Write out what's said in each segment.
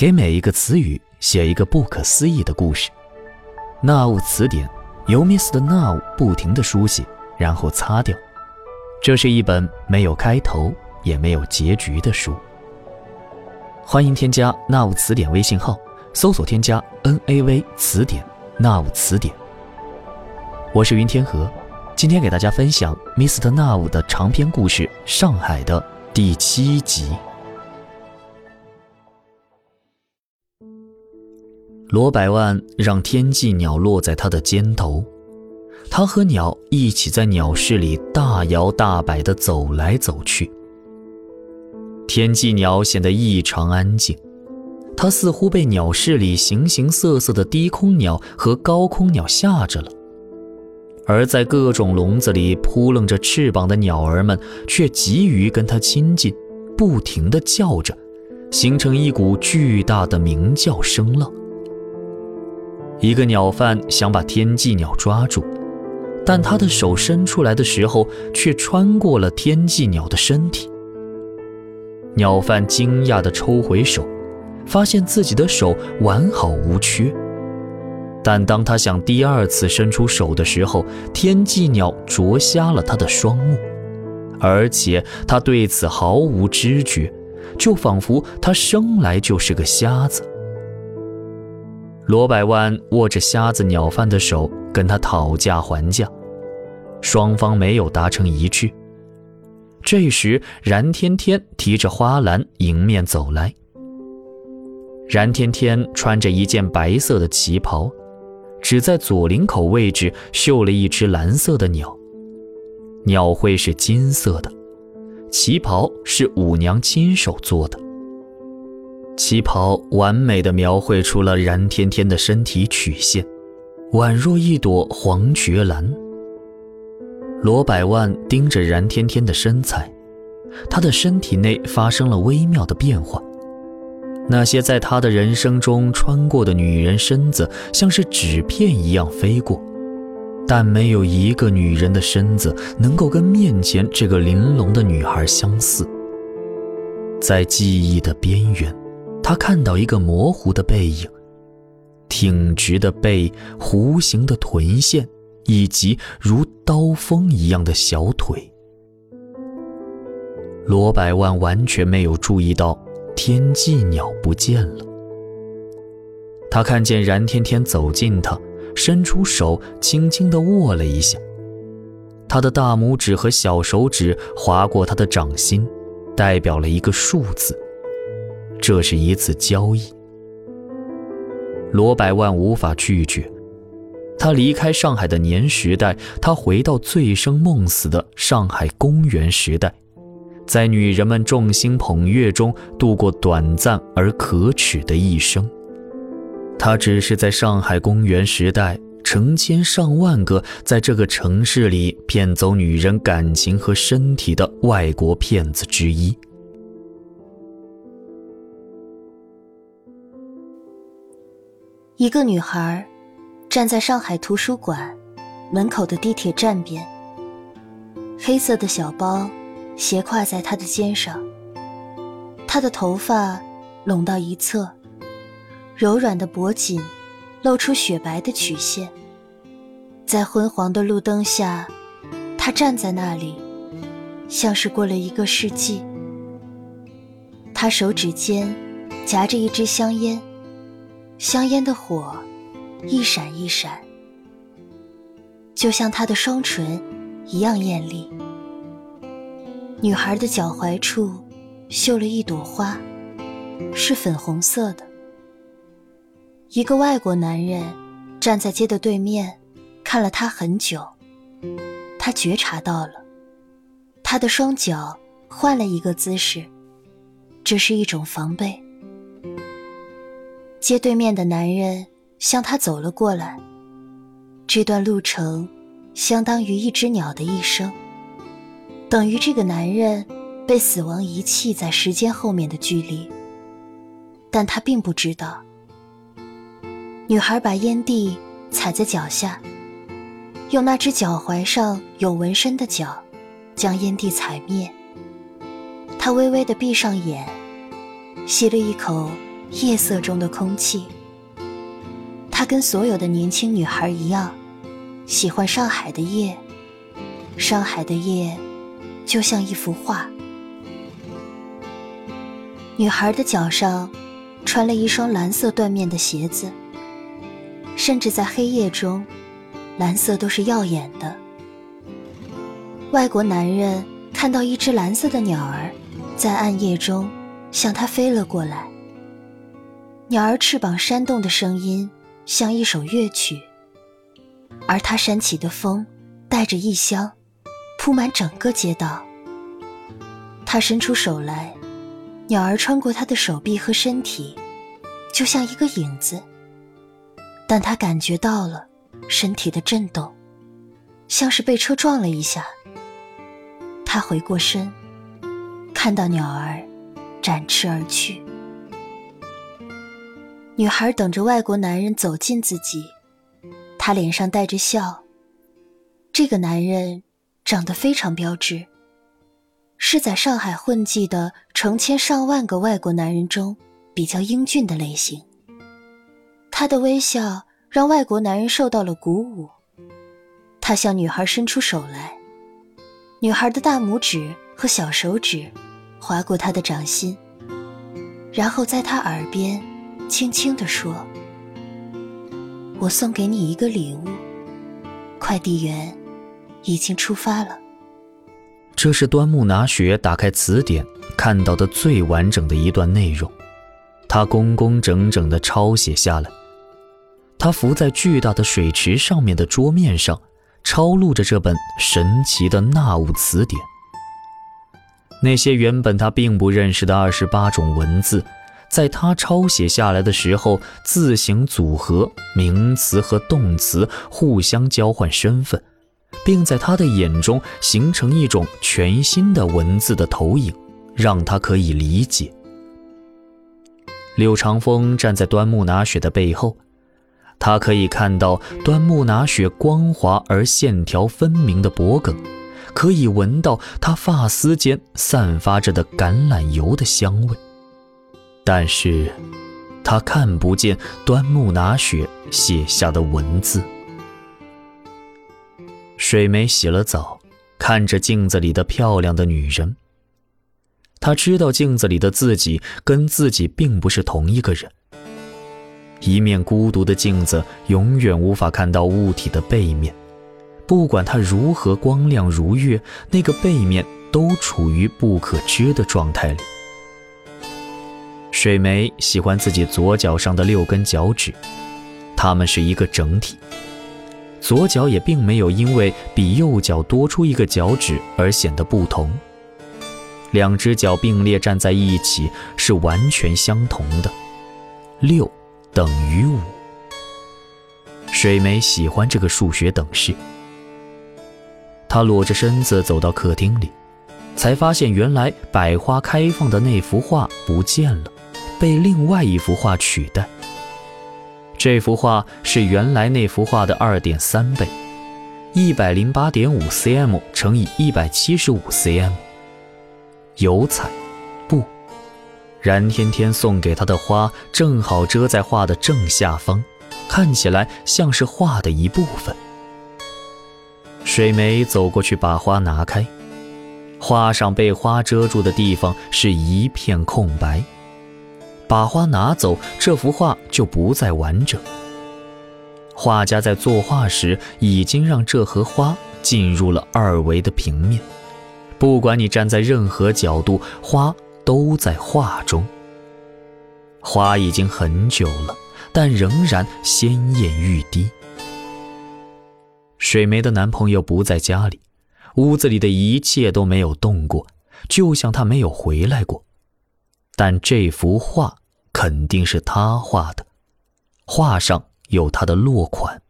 给每一个词语写一个不可思议的故事。纳物词典由 Mr. Now 不停的书写，然后擦掉。这是一本没有开头也没有结局的书。欢迎添加纳物词典微信号，搜索添加 N A V 词典，纳物词典。我是云天河，今天给大家分享 Mr. Now 的长篇故事《上海》的第七集。罗百万让天际鸟落在他的肩头，他和鸟一起在鸟室里大摇大摆地走来走去。天际鸟显得异常安静，它似乎被鸟室里形形色色的低空鸟和高空鸟吓着了，而在各种笼子里扑棱着翅膀的鸟儿们却急于跟它亲近，不停地叫着，形成一股巨大的鸣叫声浪。一个鸟贩想把天际鸟抓住，但他的手伸出来的时候，却穿过了天际鸟的身体。鸟贩惊讶地抽回手，发现自己的手完好无缺。但当他想第二次伸出手的时候，天际鸟啄瞎了他的双目，而且他对此毫无知觉，就仿佛他生来就是个瞎子。罗百万握着瞎子鸟贩的手，跟他讨价还价，双方没有达成一致。这时，冉天天提着花篮迎面走来。冉天天穿着一件白色的旗袍，只在左领口位置绣了一只蓝色的鸟，鸟喙是金色的，旗袍是舞娘亲手做的。旗袍完美的描绘出了冉天天的身体曲线，宛若一朵黄菊兰。罗百万盯着冉天天的身材，他的身体内发生了微妙的变化。那些在他的人生中穿过的女人身子，像是纸片一样飞过，但没有一个女人的身子能够跟面前这个玲珑的女孩相似。在记忆的边缘。他看到一个模糊的背影，挺直的背，弧形的臀线，以及如刀锋一样的小腿。罗百万完全没有注意到天际鸟不见了。他看见冉天天走近他，伸出手，轻轻地握了一下。他的大拇指和小手指划过他的掌心，代表了一个数字。这是一次交易，罗百万无法拒绝。他离开上海的年时代，他回到醉生梦死的上海公园时代，在女人们众星捧月中度过短暂而可耻的一生。他只是在上海公园时代成千上万个在这个城市里骗走女人感情和身体的外国骗子之一。一个女孩站在上海图书馆门口的地铁站边，黑色的小包斜挎在她的肩上。她的头发拢到一侧，柔软的脖颈露出雪白的曲线。在昏黄的路灯下，她站在那里，像是过了一个世纪。她手指间夹着一支香烟。香烟的火一闪一闪，就像她的双唇一样艳丽。女孩的脚踝处绣了一朵花，是粉红色的。一个外国男人站在街的对面，看了她很久。他觉察到了，她的双脚换了一个姿势，这是一种防备。街对面的男人向他走了过来。这段路程，相当于一只鸟的一生，等于这个男人被死亡遗弃在时间后面的距离。但他并不知道。女孩把烟蒂踩在脚下，用那只脚踝上有纹身的脚，将烟蒂踩灭。她微微的闭上眼，吸了一口。夜色中的空气。她跟所有的年轻女孩一样，喜欢上海的夜。上海的夜，就像一幅画。女孩的脚上穿了一双蓝色缎面的鞋子，甚至在黑夜中，蓝色都是耀眼的。外国男人看到一只蓝色的鸟儿在暗夜中向他飞了过来，鸟儿翅膀扇动的声音像一首乐曲，而它扇起的风带着异香，铺满整个街道。他伸出手来。鸟儿穿过他的手臂和身体，就像一个影子。但他感觉到了身体的震动，像是被车撞了一下。他回过身，看到鸟儿展翅而去。女孩等着外国男人走近自己，她脸上带着笑。这个男人长得非常标致。是在上海混迹的成千上万个外国男人中比较英俊的类型。他的微笑让外国男人受到了鼓舞。他向女孩伸出手来，女孩的大拇指和小手指划过他的掌心，然后在他耳边轻轻地说：“我送给你一个礼物，快递员已经出发了。”这是端木拿雪打开词典看到的最完整的一段内容，他工工整整地抄写下来。他伏在巨大的水池上面的桌面上，抄录着这本神奇的纳物词典。那些原本他并不认识的二十八种文字，在他抄写下来的时候，字形组合，名词和动词互相交换身份。并在他的眼中形成一种全新的文字的投影，让他可以理解。柳长风站在端木拿雪的背后，他可以看到端木拿雪光滑而线条分明的脖颈，可以闻到他发丝间散发着的橄榄油的香味，但是，他看不见端木拿雪写下的文字。水梅洗了澡，看着镜子里的漂亮的女人。她知道镜子里的自己跟自己并不是同一个人。一面孤独的镜子永远无法看到物体的背面，不管它如何光亮如月，那个背面都处于不可知的状态里。水梅喜欢自己左脚上的六根脚趾，它们是一个整体。左脚也并没有因为比右脚多出一个脚趾而显得不同，两只脚并列站在一起是完全相同的，六等于五。水梅喜欢这个数学等式。她裸着身子走到客厅里，才发现原来百花开放的那幅画不见了，被另外一幅画取代。这幅画是原来那幅画的二点三倍，一百零八点五 cm 乘以一百七十五 cm。油彩，布，燃天天送给他的花正好遮在画的正下方，看起来像是画的一部分。水梅走过去把花拿开，画上被花遮住的地方是一片空白。把花拿走，这幅画就不再完整。画家在作画时已经让这盒花进入了二维的平面，不管你站在任何角度，花都在画中。花已经很久了，但仍然鲜艳欲滴。水梅的男朋友不在家里，屋子里的一切都没有动过，就像他没有回来过。但这幅画。肯定是他画的，画上有他的落款。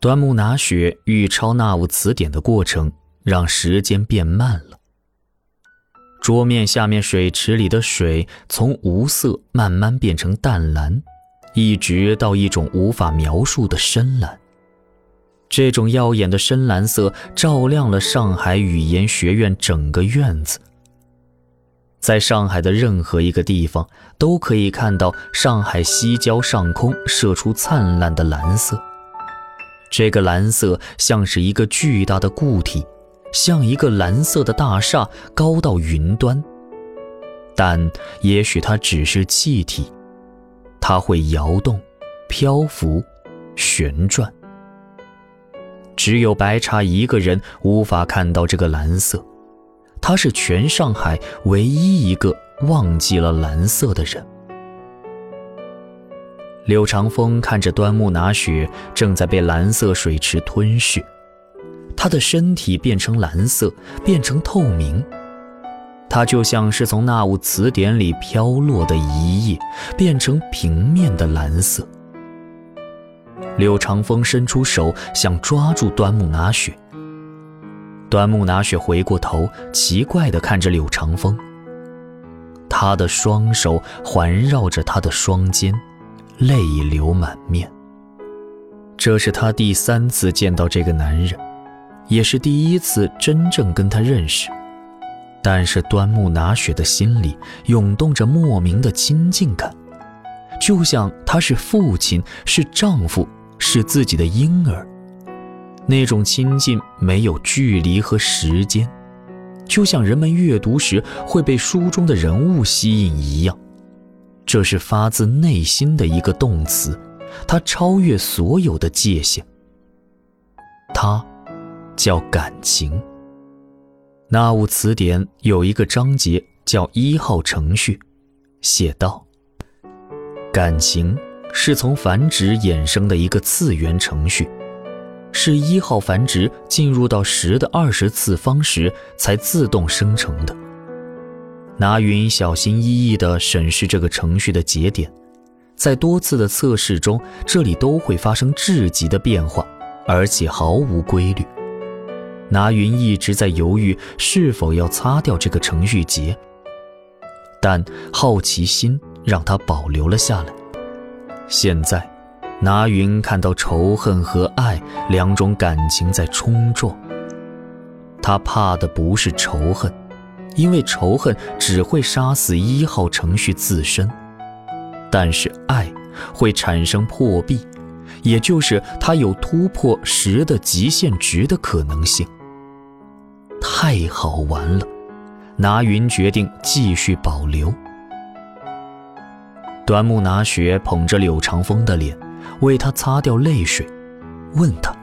端木拿雪欲抄纳物词典的过程，让时间变慢了。桌面下面水池里的水从无色慢慢变成淡蓝，一直到一种无法描述的深蓝。这种耀眼的深蓝色照亮了上海语言学院整个院子。在上海的任何一个地方，都可以看到上海西郊上空射出灿烂的蓝色。这个蓝色像是一个巨大的固体，像一个蓝色的大厦，高到云端。但也许它只是气体，它会摇动、漂浮、旋转。只有白茶一个人无法看到这个蓝色。他是全上海唯一一个忘记了蓝色的人。柳长风看着端木拿雪正在被蓝色水池吞噬，他的身体变成蓝色，变成透明，他就像是从那物词典里飘落的一页，变成平面的蓝色。柳长风伸出手想抓住端木拿雪。端木拿雪回过头，奇怪地看着柳长风。他的双手环绕着他的双肩，泪流满面。这是他第三次见到这个男人，也是第一次真正跟他认识。但是端木拿雪的心里涌动着莫名的亲近感，就像他是父亲，是丈夫，是自己的婴儿。那种亲近没有距离和时间，就像人们阅读时会被书中的人物吸引一样。这是发自内心的一个动词，它超越所有的界限。它叫感情。那物词典有一个章节叫一号程序，写道：感情是从繁殖衍生的一个次元程序。是一号繁殖进入到十的二十次方时才自动生成的。拿云小心翼翼地审视这个程序的节点，在多次的测试中，这里都会发生质极的变化，而且毫无规律。拿云一直在犹豫是否要擦掉这个程序节，但好奇心让他保留了下来。现在。拿云看到仇恨和爱两种感情在冲撞，他怕的不是仇恨，因为仇恨只会杀死一号程序自身，但是爱会产生破壁，也就是他有突破十的极限值的可能性。太好玩了，拿云决定继续保留。端木拿雪捧着柳长风的脸。为他擦掉泪水，问他：“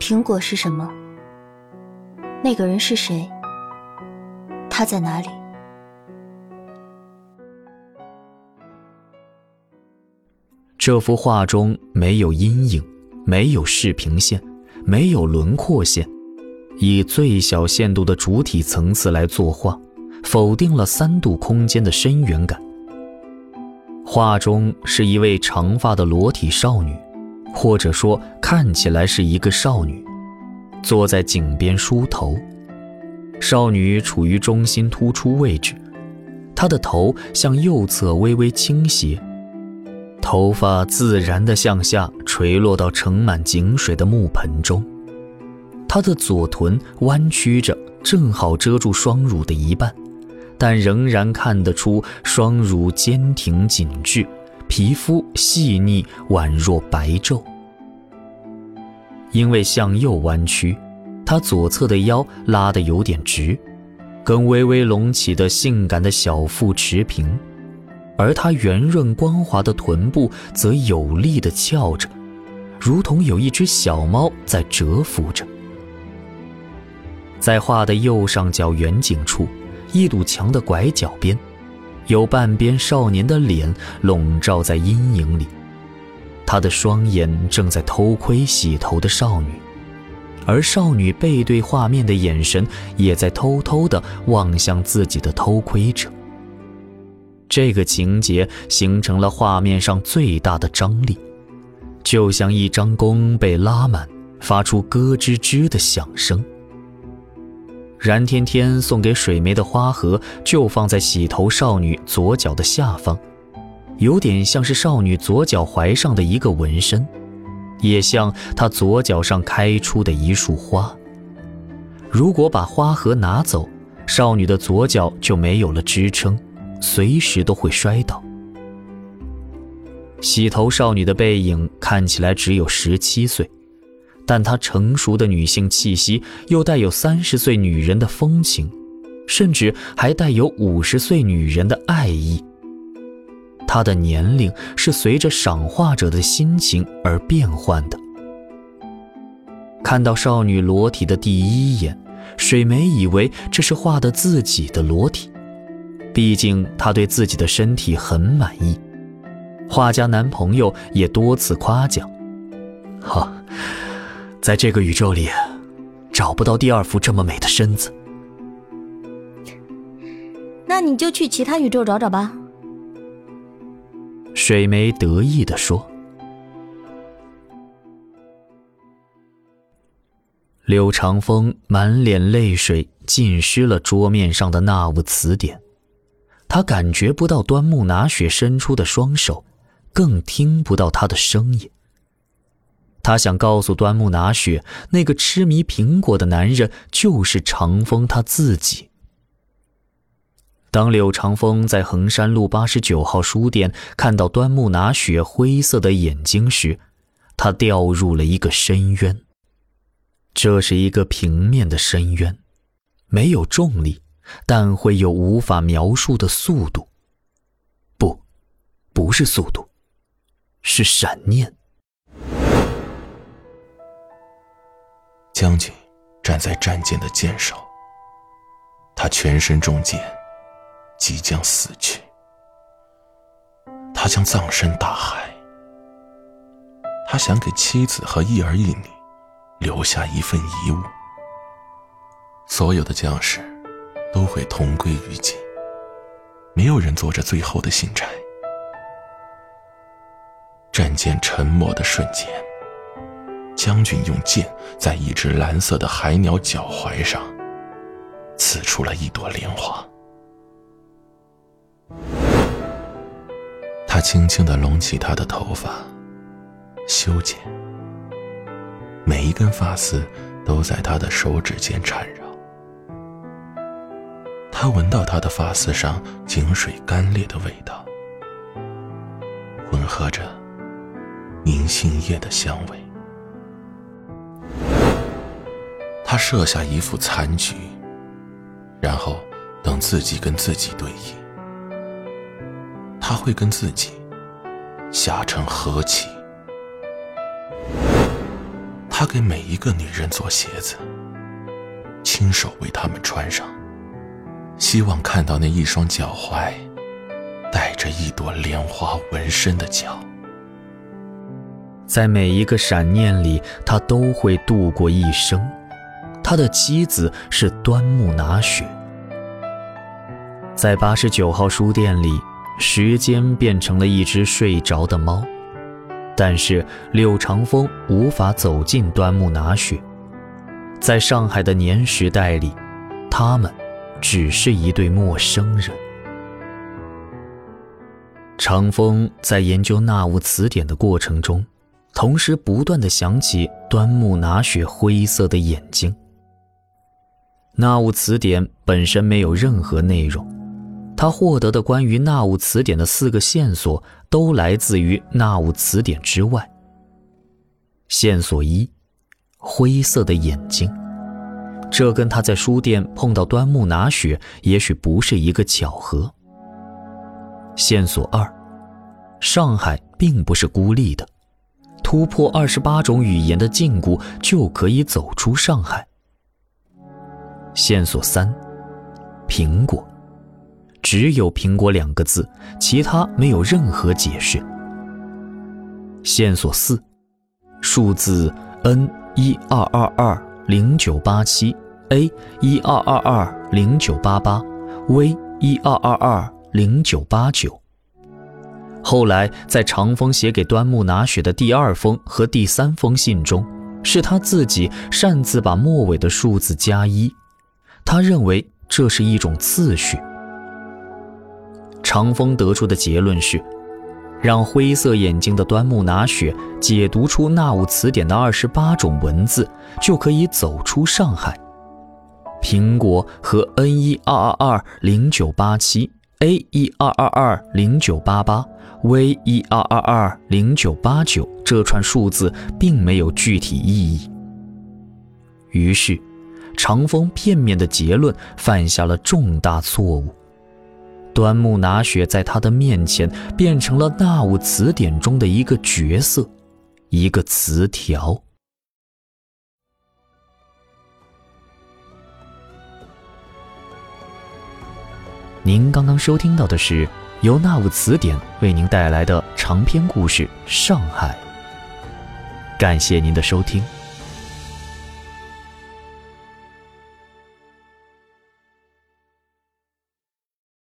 苹果是什么？那个人是谁？他在哪里？”这幅画中没有阴影，没有视平线，没有轮廓线，以最小限度的主体层次来作画，否定了三度空间的深远感。画中是一位长发的裸体少女，或者说看起来是一个少女，坐在井边梳头。少女处于中心突出位置，她的头向右侧微微倾斜，头发自然地向下垂落到盛满井水的木盆中。她的左臀弯曲着，正好遮住双乳的一半。但仍然看得出双乳坚挺紧致，皮肤细腻宛若白昼。因为向右弯曲，她左侧的腰拉得有点直，跟微微隆起的性感的小腹持平，而她圆润光滑的臀部则有力地翘着，如同有一只小猫在蛰伏着。在画的右上角远景处。一堵墙的拐角边，有半边少年的脸笼罩在阴影里，他的双眼正在偷窥洗头的少女，而少女背对画面的眼神也在偷偷地望向自己的偷窥者。这个情节形成了画面上最大的张力，就像一张弓被拉满，发出咯吱吱的响声。燃天天送给水梅的花盒就放在洗头少女左脚的下方，有点像是少女左脚踝上的一个纹身，也像她左脚上开出的一束花。如果把花盒拿走，少女的左脚就没有了支撑，随时都会摔倒。洗头少女的背影看起来只有十七岁，但她成熟的女性气息又带有三十岁女人的风情，甚至还带有五十岁女人的爱意。她的年龄是随着赏画者的心情而变换的。看到少女裸体的第一眼，水梅以为这是画的自己的裸体，毕竟她对自己的身体很满意。画家男朋友也多次夸奖：“哈，在这个宇宙里，找不到第二副这么美的身子。”那你就去其他宇宙找找吧。水梅得意地说。柳长风满脸泪水，浸湿了桌面上的那物词典。他感觉不到端木拿雪伸出的双手，更听不到他的声音。他想告诉端木拿雪，那个痴迷苹果的男人就是长风他自己。当柳长风在衡山路八十九号书店看到端木拿雪灰色的眼睛时，他掉入了一个深渊。这是一个平面的深渊，没有重力，但会有无法描述的速度。不，不是速度，是闪念。将军站在战舰的舰首，他全身中箭。即将死去，他将葬身大海。他想给妻子和一儿一女留下一份遗物。所有的将士都会同归于尽，没有人做着最后的信差。战舰沉没的瞬间，将军用剑在一只蓝色的海鸟脚踝上刺出了一朵莲花。他轻轻的拢起他的头发，修剪，每一根发丝都在他的手指间缠绕。他闻到他的发丝上井水干裂的味道，混合着银杏叶的香味。他设下一副残局，然后等自己跟自己对弈。他会跟自己下成和棋。他给每一个女人做鞋子，亲手为她们穿上，希望看到那一双脚踝带着一朵莲花纹身的脚。在每一个闪念里，他都会度过一生。他的妻子是端木拿雪。在八十九号书店里。时间变成了一只睡着的猫，但是柳长风无法走进端木拿雪。在上海的年时代里，他们只是一对陌生人。长风在研究纳物词典的过程中，同时不断的想起端木拿雪灰色的眼睛。纳物词典本身没有任何内容。他获得的关于纳物词典的四个线索都来自于纳物词典之外。线索一：灰色的眼睛，这跟他在书店碰到端木拿雪也许不是一个巧合。线索二：上海并不是孤立的，突破二十八种语言的禁锢就可以走出上海。线索三：苹果。只有“苹果”两个字，其他没有任何解释。线索四：数字 N 一二二二零九八七 A 一二二二零九八八 V 一二二二零九八九。后来，在长风写给端木拿雪的第二封和第三封信中，是他自己擅自把末尾的数字加一，他认为这是一种次序。长风得出的结论是，让灰色眼睛的端木拿雪解读出纳物词典的二十八种文字，就可以走出上海。苹果和 N 一二二二零九八七、A 一二二二零九八八、V 一二二二零九八九这串数字并没有具体意义。于是，长风片面的结论犯下了重大错误。端木拿雪在他的面前变成了纳物词典中的一个角色，一个词条。您刚刚收听到的是由纳物词典为您带来的长篇故事《上海》。感谢您的收听。